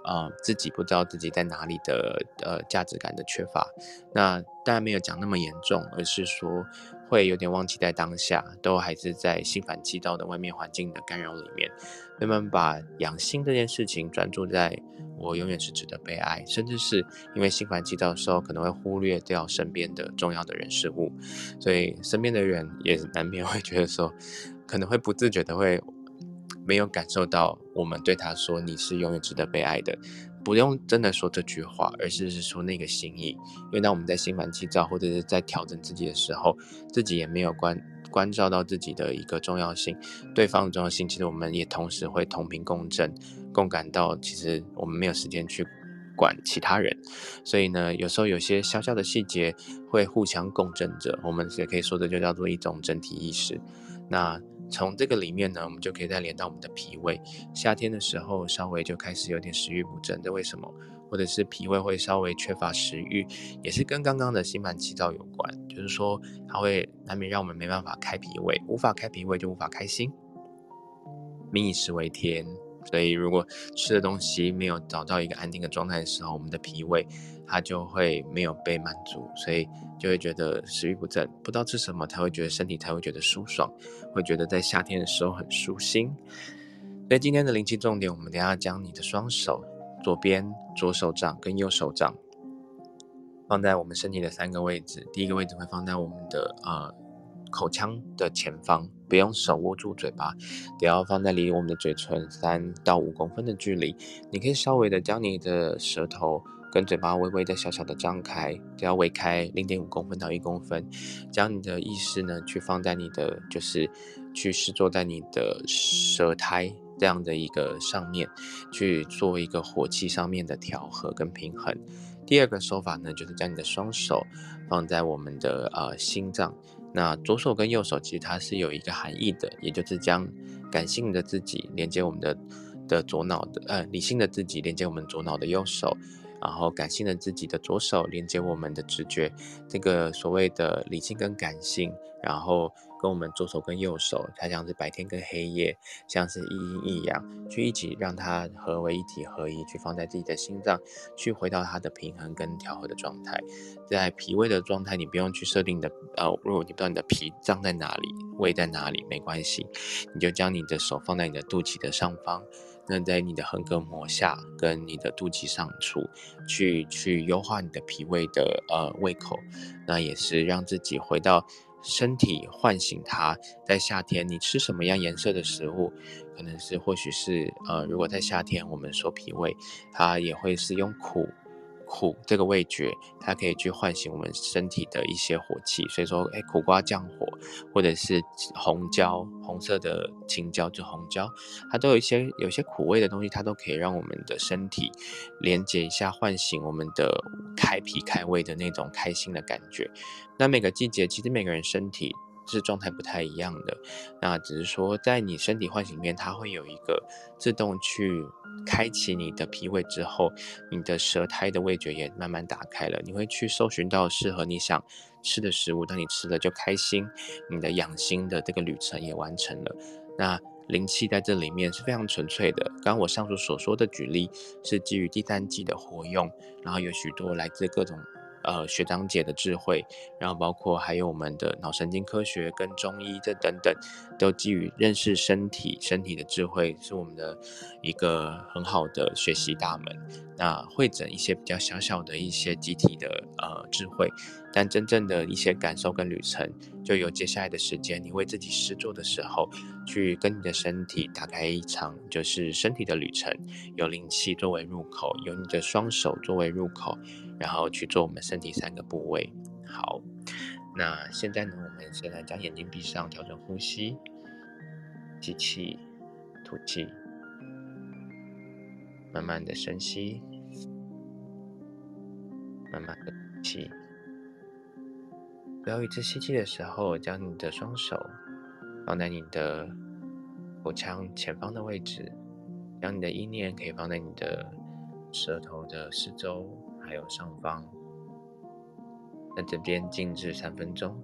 呃，自己不知道自己在哪里的呃价值感的缺乏。那当然没有讲那么严重，而是说会有点忘记在当下，都还是在心烦气躁的外面环境的干扰里面。慢慢把养心这件事情专注在我永远是值得被爱，甚至是因为心烦气躁的时候，可能会忽略掉身边的重要的人事物，所以身边的人也难免会觉得说，可能会不自觉的会没有感受到我们对他说你是永远值得被爱的，不用真的说这句话，而是是说那个心意，因为当我们在心烦气躁或者是在调整自己的时候，自己也没有关。关照到自己的一个重要性，对方的重要性，其实我们也同时会同频共振，共感到其实我们没有时间去管其他人，所以呢，有时候有些小小的细节会互相共振着，我们也可以说的就叫做一种整体意识。那从这个里面呢，我们就可以再连到我们的脾胃，夏天的时候稍微就开始有点食欲不振，这为什么？或者是脾胃会稍微缺乏食欲，也是跟刚刚的心烦气躁有关。就是说，它会难免让我们没办法开脾胃，无法开脾胃就无法开心。民以食为天，所以如果吃的东西没有找到一个安定的状态的时候，我们的脾胃它就会没有被满足，所以就会觉得食欲不振，不知道吃什么才会觉得身体才会觉得舒爽，会觉得在夏天的时候很舒心。所以今天的灵气重点，我们等下将你的双手。左边左手掌跟右手掌放在我们身体的三个位置，第一个位置会放在我们的呃口腔的前方，不用手握住嘴巴，只要放在离我们的嘴唇三到五公分的距离。你可以稍微的将你的舌头跟嘴巴微微的小小的张开，只要微开零点五公分到一公分，将你的意识呢去放在你的就是去试坐在你的舌苔。这样的一个上面去做一个火气上面的调和跟平衡。第二个手法呢，就是将你的双手放在我们的呃心脏。那左手跟右手其实它是有一个含义的，也就是将感性的自己连接我们的的左脑的呃理性的自己连接我们左脑的右手，然后感性的自己的左手连接我们的直觉。这个所谓的理性跟感性然后跟我们左手跟右手，它像是白天跟黑夜，像是一阴一阳，去一起让它合为一体合一，去放在自己的心脏，去回到它的平衡跟调和的状态。在脾胃的状态，你不用去设定的，呃，如果你不知道你的脾脏在哪里，胃在哪里，没关系，你就将你的手放在你的肚脐的上方。那在你的横膈膜下跟你的肚脐上处，去去优化你的脾胃的呃胃口，那也是让自己回到身体，唤醒它。在夏天，你吃什么样颜色的食物，可能是或许是呃，如果在夏天，我们说脾胃，它也会是用苦。苦这个味觉，它可以去唤醒我们身体的一些火气，所以说，哎，苦瓜降火，或者是红椒，红色的青椒就红椒，它都有一些有些苦味的东西，它都可以让我们的身体连接一下，唤醒我们的开脾开胃的那种开心的感觉。那每个季节，其实每个人身体。是状态不太一样的，那只是说在你身体唤醒面，它会有一个自动去开启你的脾胃之后，你的舌苔的味觉也慢慢打开了，你会去搜寻到适合你想吃的食物，当你吃了就开心，你的养心的这个旅程也完成了。那灵气在这里面是非常纯粹的。刚刚我上述所说的举例是基于第三季的活用，然后有许多来自各种。呃，学长姐的智慧，然后包括还有我们的脑神经科学跟中医这等等，都基于认识身体，身体的智慧是我们的一个很好的学习大门。那会诊一些比较小小的一些集体的呃智慧，但真正的一些感受跟旅程，就有接下来的时间，你为自己施作的时候，去跟你的身体打开一场就是身体的旅程，有灵气作为入口，有你的双手作为入口。然后去做我们身体三个部位。好，那现在呢，我们先来将眼睛闭上，调整呼吸，吸气，吐气，慢慢的深吸，慢慢的吐气。不要一次吸气的时候，将你的双手放在你的口腔前方的位置，将你的意念可以放在你的舌头的四周。还有上方，在这边静置三分钟。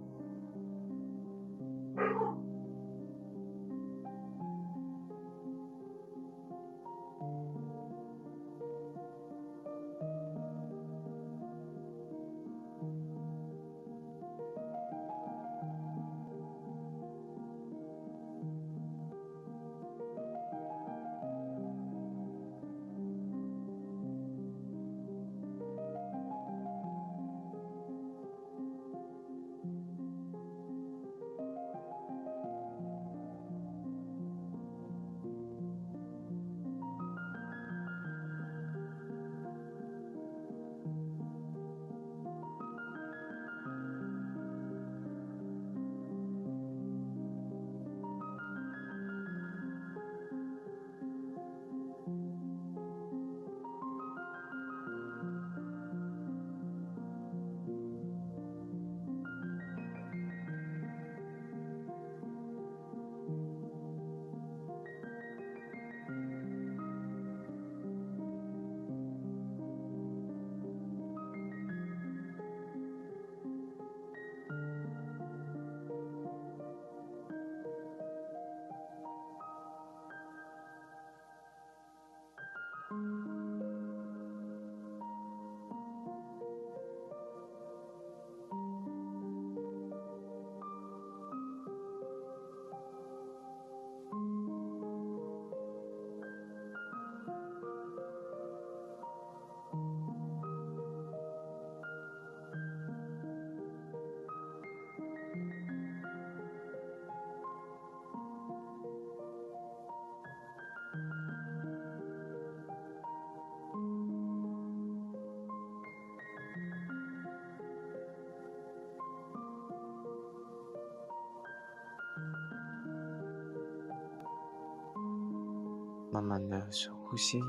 慢慢的深呼吸，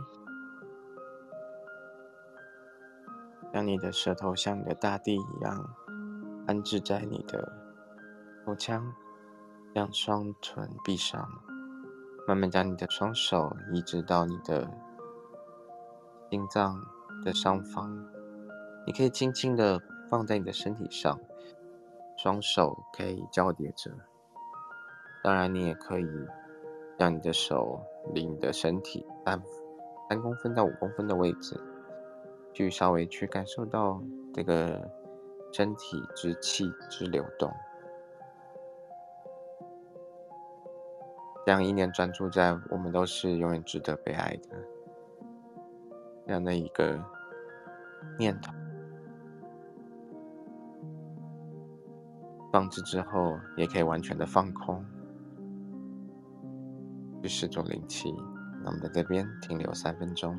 让你的舌头像你的大地一样安置在你的口腔，让双唇闭上，慢慢将你的双手移植到你的心脏的上方，你可以轻轻的放在你的身体上，双手可以交叠着。当然，你也可以让你的手离你的身体三三公分到五公分的位置，去稍微去感受到这个身体之气之流动。这样一念专注在我们都是永远值得被爱的这样的一个念头，放置之后，也可以完全的放空，去试做灵气。那我们在这边停留三分钟。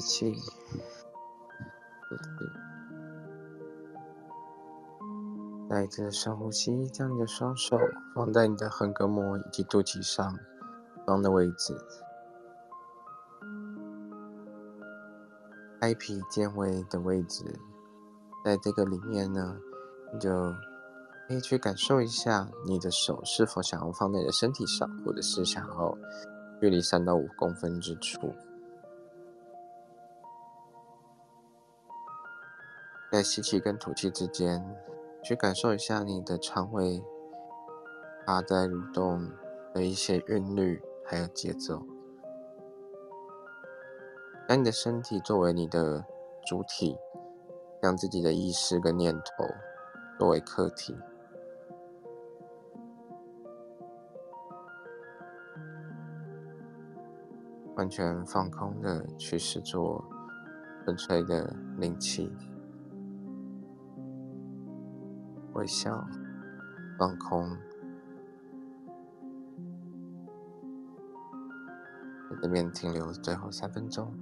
气，再一次深呼吸，将你的双手放在你的横膈膜以及肚脐上方的位置，开脾健胃的位置，在这个里面呢，你就可以去感受一下你的手是否想要放在你的身体上，或者是想要距离三到五公分之处。在吸气跟吐气之间，去感受一下你的肠胃它在蠕动的一些韵律，还有节奏。将你的身体作为你的主体，将自己的意识跟念头作为客体，完全放空的去试做纯粹的灵气。微笑，放空，在这边停留最后三分钟。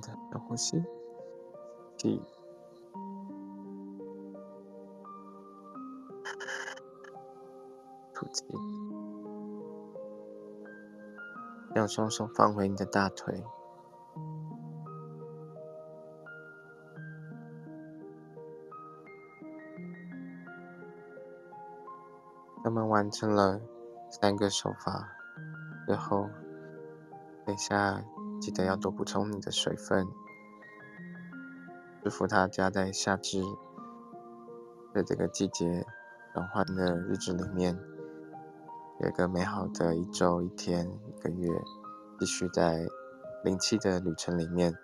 的呼吸，气，吐气。让双手放回你的大腿。我们完成了三个手法，最后，等下记得要多补充你的水分。祝福大家在夏至的这个季节转换的日子里面，有一个美好的一周、一天、一个月，继续在灵气的旅程里面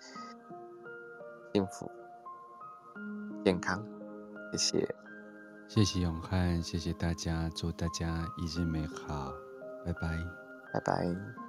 幸福、健康。谢谢。谢谢永汉，谢谢大家，祝大家一日美好，拜拜，拜拜。